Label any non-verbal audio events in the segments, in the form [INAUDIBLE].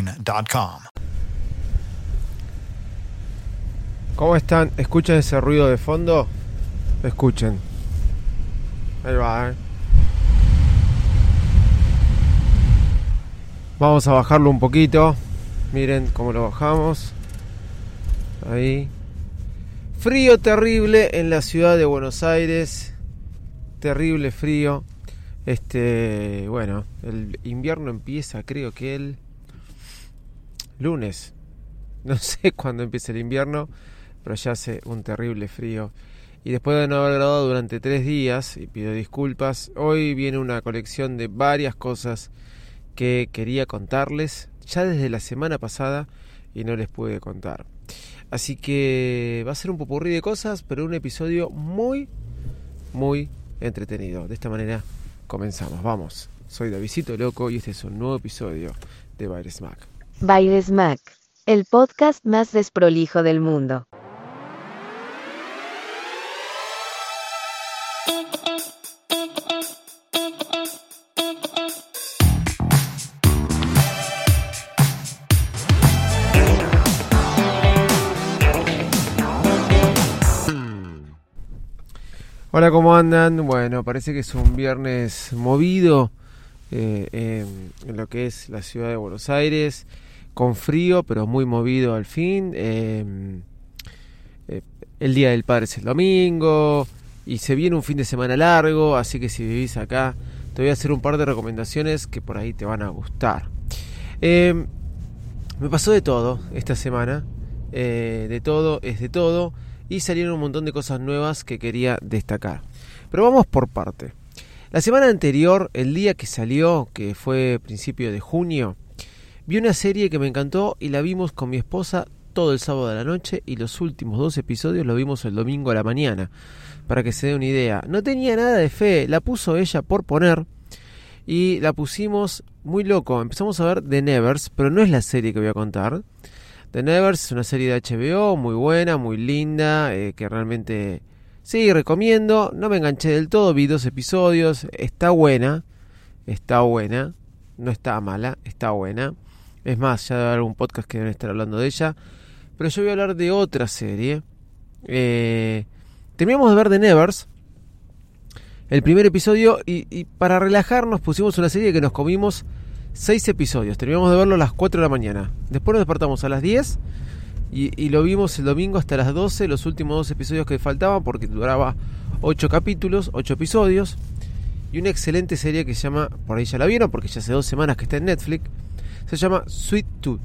sickmarine.com. ¿Cómo están? ¿Escuchan ese ruido de fondo? Escuchen. Ahí va, ¿eh? Vamos a bajarlo un poquito. Miren cómo lo bajamos. Ahí. Frío terrible en la ciudad de Buenos Aires. Terrible frío. Este, bueno, el invierno empieza, creo que el lunes. No [LAUGHS] sé cuándo empieza el invierno, pero ya hace un terrible frío. Y después de no haber grabado durante tres días, y pido disculpas, hoy viene una colección de varias cosas que quería contarles ya desde la semana pasada y no les pude contar. Así que va a ser un popurrí de cosas, pero un episodio muy, muy entretenido. De esta manera comenzamos. Vamos, soy Davidito Loco y este es un nuevo episodio de Baile Smack. Baile Smack, el podcast más desprolijo del mundo. Hola, ¿cómo andan? Bueno, parece que es un viernes movido eh, en lo que es la ciudad de Buenos Aires, con frío, pero muy movido al fin. Eh, eh, el Día del Padre es el domingo y se viene un fin de semana largo, así que si vivís acá, te voy a hacer un par de recomendaciones que por ahí te van a gustar. Eh, me pasó de todo esta semana, eh, de todo es de todo, y salieron un montón de cosas nuevas que quería destacar. Pero vamos por parte. La semana anterior, el día que salió, que fue principio de junio, vi una serie que me encantó y la vimos con mi esposa todo el sábado de la noche y los últimos dos episodios lo vimos el domingo a la mañana. Para que se dé una idea. No tenía nada de fe, la puso ella por poner y la pusimos muy loco. Empezamos a ver The Nevers, pero no es la serie que voy a contar. The Nevers es una serie de HBO muy buena, muy linda, eh, que realmente sí recomiendo. No me enganché del todo, vi dos episodios, está buena, está buena, no está mala, está buena. Es más, ya debe haber algún podcast que deben estar hablando de ella. Pero yo voy a hablar de otra serie. Eh, terminamos de ver The Nevers, el primer episodio, y, para relajarnos pusimos una serie que nos comimos seis episodios. Terminamos de verlo a las 4 de la mañana. Después nos despertamos a las 10 y, y lo vimos el domingo hasta las 12, los últimos dos episodios que faltaban porque duraba 8 capítulos, 8 episodios. Y una excelente serie que se llama, por ahí ya la vieron porque ya hace dos semanas que está en Netflix, se llama Sweet Tooth.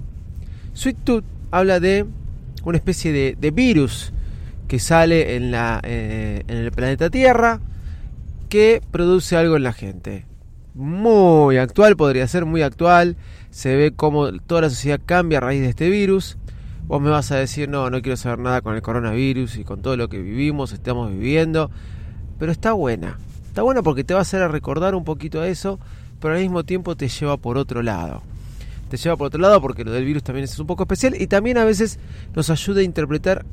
Sweet Tooth habla de una especie de, virus que sale eh, en el planeta Tierra que produce algo en la gente. Muy actual, podría ser muy actual. Se ve cómo toda la sociedad cambia a raíz de este virus. Vos me vas a decir, no, no quiero saber nada con el coronavirus y con todo lo que vivimos, estamos viviendo. Pero está buena. Está buena porque te va a hacer a recordar un poquito a eso, pero al mismo tiempo te lleva por otro lado. Te lleva por otro lado porque lo del virus también es un poco especial y también a veces nos ayuda a interpretar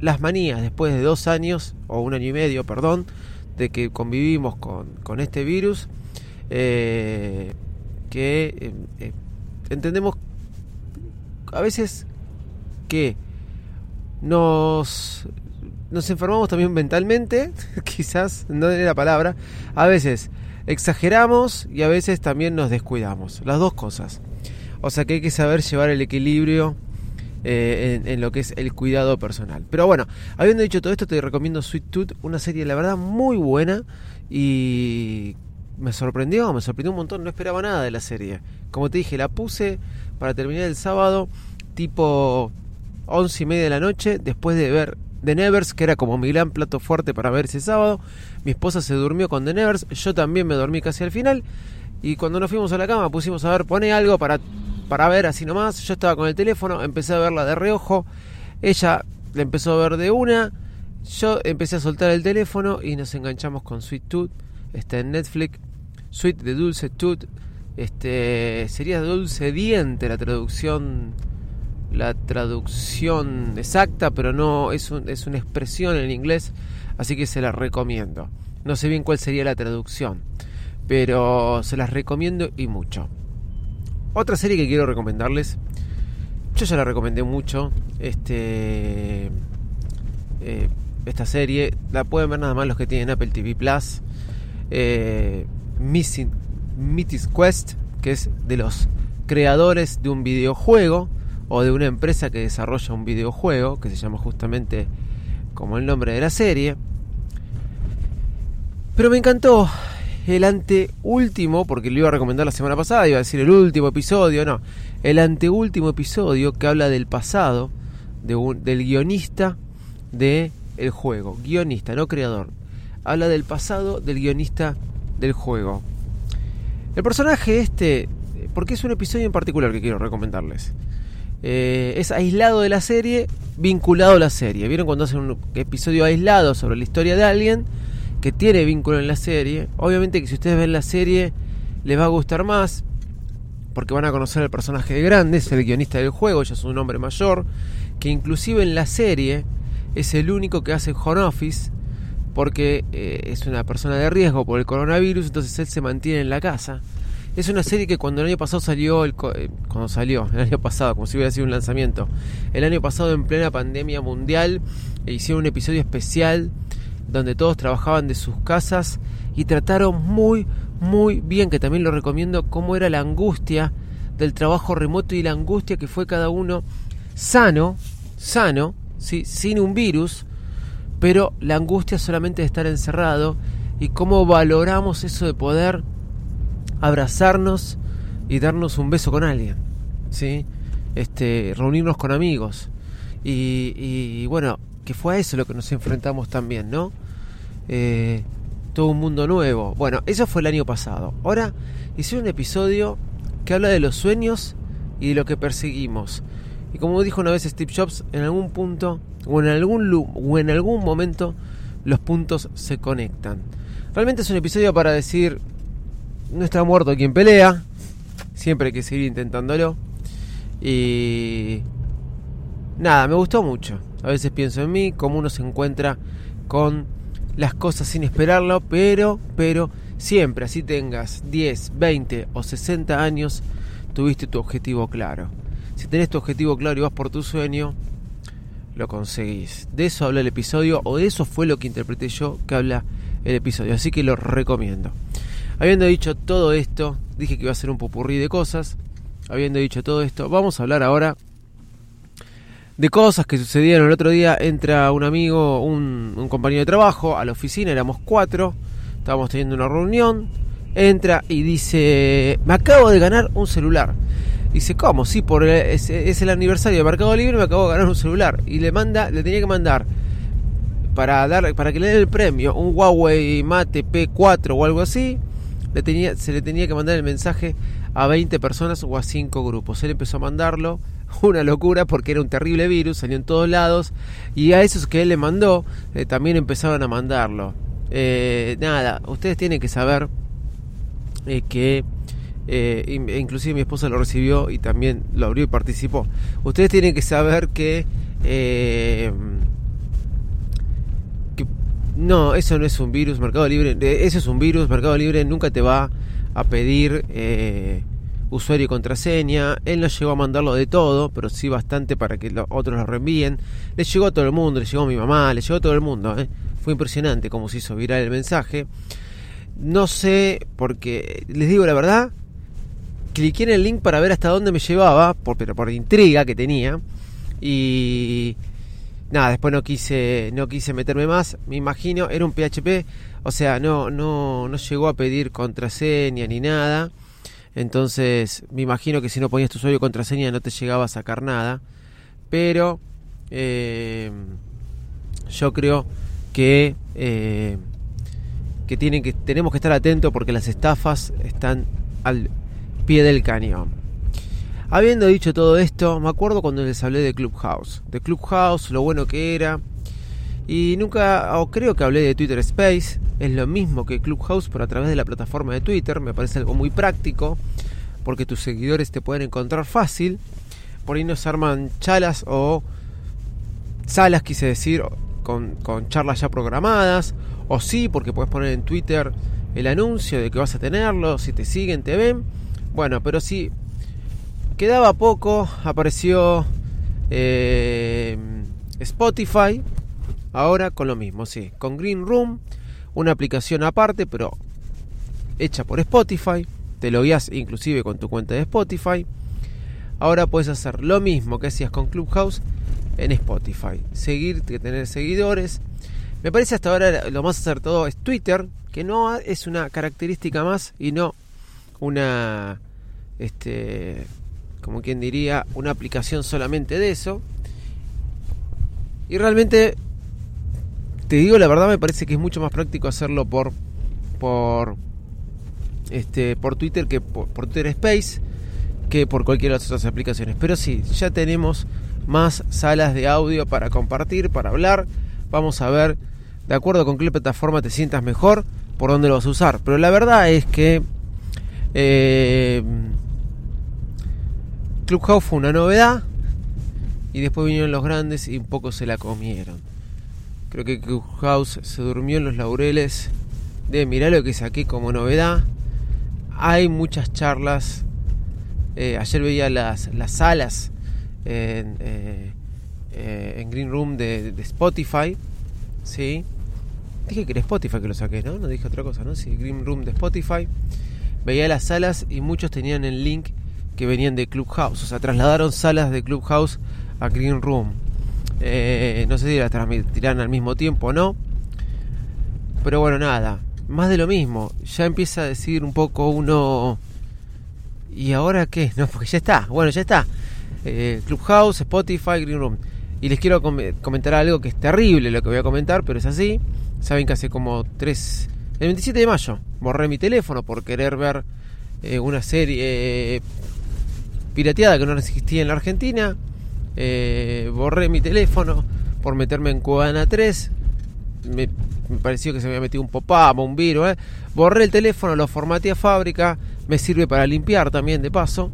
las manías después de dos años, o un año y medio, perdón, de que convivimos con, con este virus, eh, que eh, eh, entendemos a veces que nos, nos enfermamos también mentalmente, [LAUGHS] quizás no es la palabra, a veces exageramos y a veces también nos descuidamos, las dos cosas. O sea que hay que saber llevar el equilibrio eh, en, en, lo que es el cuidado personal. Pero bueno, habiendo dicho todo esto, te recomiendo Sweet Tooth, una serie, la verdad, muy buena y me sorprendió, me sorprendió un montón, no esperaba nada de la serie. Como te dije, la puse para terminar el sábado, tipo once y media de la noche, después de ver The Nevers, que era como mi gran plato fuerte para ver ese sábado. Mi esposa se durmió con The Nevers, yo también me dormí casi al final. Y cuando nos fuimos a la cama pusimos a ver, pone algo para para ver así nomás. Yo estaba con el teléfono, empecé a verla de reojo. Ella la empezó a ver de una. Yo empecé a soltar el teléfono y nos enganchamos con Sweet Tooth. Está en Netflix. Sweet de Dulce Tooth. Este sería dulce diente la traducción la traducción exacta, pero no es, es una expresión en inglés, así que se la recomiendo. No sé bien cuál sería la traducción, pero se las recomiendo y mucho. Otra serie que quiero recomendarles, yo ya la recomendé mucho, este, eh, esta serie, la pueden ver nada más los que tienen Apple TV Plus, eh, Missing, Mythic Quest, que es de los creadores de un videojuego, o de una empresa que desarrolla un videojuego que se llama justamente como el nombre de la serie. Pero me encantó el anteúltimo, porque lo iba a recomendar la semana pasada, iba a decir el último episodio, no, el anteúltimo episodio que habla del pasado del guionista de juego, guionista, no creador. Habla del pasado del guionista del juego. El personaje este, porque es un episodio en particular que quiero recomendarles. Eh, es aislado de la serie, vinculado a la serie. ¿Vieron cuando hacen un episodio aislado sobre la historia de alguien que tiene vínculo en la serie? Obviamente que si ustedes ven la serie les va a gustar más porque van a conocer al personaje de grande, es el guionista del juego, ya es un hombre mayor, que inclusive en la serie es el único que hace home office porque eh, es una persona de riesgo por el coronavirus, entonces él se mantiene en la casa. Es una serie que cuando el año pasado salió, el, eh, cuando salió, [LAUGHS] el año pasado, como si hubiera sido un lanzamiento, el año pasado en plena pandemia mundial, e hicieron un episodio especial donde todos trabajaban de sus casas y trataron muy, muy bien, que también lo recomiendo, cómo era la angustia del trabajo remoto y la angustia que fue cada uno sano, sano, ¿sí? sin un virus, pero la angustia solamente de estar encerrado y cómo valoramos eso de poder abrazarnos y darnos un beso con alguien, ¿sí? Este, reunirnos con amigos. Y, bueno, que fue a eso lo que nos enfrentamos también, ¿no? Eh, todo un mundo nuevo. Bueno, eso fue el año pasado. Ahora hice un episodio que habla de los sueños y de lo que perseguimos. Y como dijo una vez Steve Jobs, en algún punto o en algún, o en algún momento los puntos se conectan. Realmente es un episodio para decir, no está muerto quien pelea. Siempre hay que seguir intentándolo. Y nada, me gustó mucho. A veces pienso en mí, cómo uno se encuentra con las cosas sin esperarlo, pero, pero siempre, así tengas 10, 20 o 60 años, tuviste tu objetivo claro. Si tenés tu objetivo claro y vas por tu sueño, lo conseguís. De eso habla el episodio, o de eso fue lo que interpreté yo que habla el episodio. Así que lo recomiendo. Habiendo dicho todo esto, dije que iba a ser un popurrí de cosas. Habiendo dicho todo esto, vamos a hablar ahora de cosas que sucedieron el otro día. Entra un amigo, un, compañero de trabajo a la oficina, éramos cuatro, estábamos teniendo una reunión. Entra y dice: Me acabo de ganar un celular. Dice, ¿cómo? Sí, por es, el aniversario de Mercado Libre, me acabo de ganar un celular. Y le manda, le tenía que mandar para dar, para que le den el premio, un Huawei Mate P4 o algo así tenía, se le tenía que mandar el mensaje a 20 personas o a 5 grupos. Él empezó a mandarlo, [LAUGHS] una locura porque era un terrible virus, salió en todos lados y a esos que él le mandó eh, también empezaron a mandarlo. Eh, nada, ustedes tienen que saber eh, que inclusive mi esposa lo recibió y también lo abrió y participó. Ustedes tienen que saber que no, eso no es un virus, Mercado Libre, eso es un virus, Mercado Libre nunca te va a pedir eh, usuario y contraseña. Él no llegó a mandarlo de todo, pero sí bastante para que los otros lo reenvíen. Le llegó a todo el mundo, le llegó a mi mamá, le llegó a todo el mundo. ¿eh? Fue impresionante cómo se hizo viral el mensaje. No sé, porque les digo la verdad, cliqué en el link para ver hasta dónde me llevaba, por, pero por intriga que tenía. Y nada, después no quise, no quise meterme más, me imagino, era un PHP, o sea, no, no, no llegó a pedir contraseña ni nada. Entonces, me imagino que si no ponías tu usuario contraseña no te llegaba a sacar nada. Pero eh, yo creo que, eh, que, tienen que tenemos que estar atentos porque las estafas están al pie del cañón. Habiendo dicho todo esto, me acuerdo cuando les hablé de Clubhouse. De Clubhouse, lo bueno que era. Y nunca, o creo que hablé de Twitter Space. Es lo mismo que Clubhouse, pero a través de la plataforma de Twitter. Me parece algo muy práctico. Porque tus seguidores te pueden encontrar fácil. Por ahí nos arman chalas o salas, quise decir, con, charlas ya programadas. O sí, porque puedes poner en Twitter el anuncio de que vas a tenerlo. Si te siguen, te ven. Bueno, pero si quedaba poco, apareció eh, Spotify. Ahora con lo mismo, sí. Con Green Room, una aplicación aparte, pero hecha por Spotify. Te lo guías inclusive con tu cuenta de Spotify. Ahora puedes hacer lo mismo que hacías con Clubhouse en Spotify. Seguir, tener seguidores. Me parece hasta ahora lo más acertado es Twitter, que no es una característica más y no una este como quien diría una aplicación solamente de eso y realmente te digo la verdad me parece que es mucho más práctico hacerlo por por este por Twitter que por, Twitter Space que por cualquiera de las otras aplicaciones. Pero sí ya tenemos más salas de audio para compartir para hablar. Vamos a ver de acuerdo con qué plataforma te sientas mejor por dónde lo vas a usar. Pero la verdad es que eh, Clubhouse fue una novedad y después vinieron los grandes y un poco se la comieron. Creo que Clubhouse se durmió en los laureles de mirar lo que saqué como novedad. Hay muchas charlas. Eh, ayer veía las, las salas en, eh, eh, en Green Room de, de, Spotify. ¿sí? Dije que era Spotify que lo saqué, ¿no? No dije otra cosa, ¿no? Sí, Green Room de Spotify. Veía las salas y muchos tenían el link que venían de Clubhouse. O sea, trasladaron salas de Clubhouse a Green Room. Eh, no sé si las transmitirán al mismo tiempo o no. Pero bueno, nada. Más de lo mismo. Ya empieza a decir un poco uno... ¿Y ahora qué? [LAUGHS] No, porque ya está. Bueno, ya está. Eh, Clubhouse, Spotify, Green Room. Y les quiero com comentar algo que es terrible lo que voy a comentar, pero es así. Saben que hace como tres... El 27 de mayo borré mi teléfono por querer ver eh, una serie pirateada que no existía en la Argentina. Eh, borré mi teléfono por meterme en Cubana 3. Me, me, pareció que se me había metido un pop-up un virus. ¿eh? Borré el teléfono, lo formateé a fábrica. Me sirve para limpiar también de paso.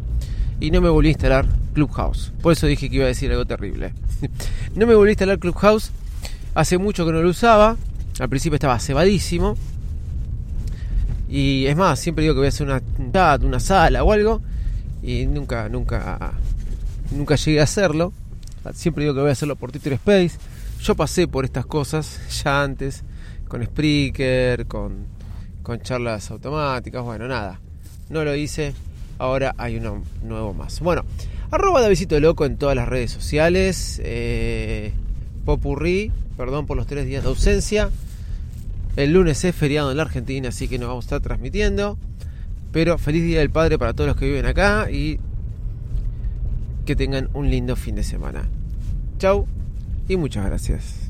Y no me volví a instalar Clubhouse. Por eso dije que iba a decir algo terrible. [LAUGHS] no me volví a instalar Clubhouse. Hace mucho que no lo usaba. Al principio estaba cebadísimo. Y es más, siempre digo que voy a hacer una chat, una sala o algo y nunca, nunca, nunca llegué a hacerlo. Siempre digo que voy a hacerlo por Twitter Space. Yo pasé por estas cosas ya antes, con Spreaker, con, con charlas automáticas, bueno, nada. No lo hice, ahora hay uno nuevo más. Bueno, arroba Davidito Loco en todas las redes sociales. Eh, Popurrí, perdón por los tres días de ausencia. El lunes es feriado en la Argentina, así que nos vamos a estar transmitiendo. Pero feliz Día del Padre para todos los que viven acá y que tengan un lindo fin de semana. Chau y muchas gracias.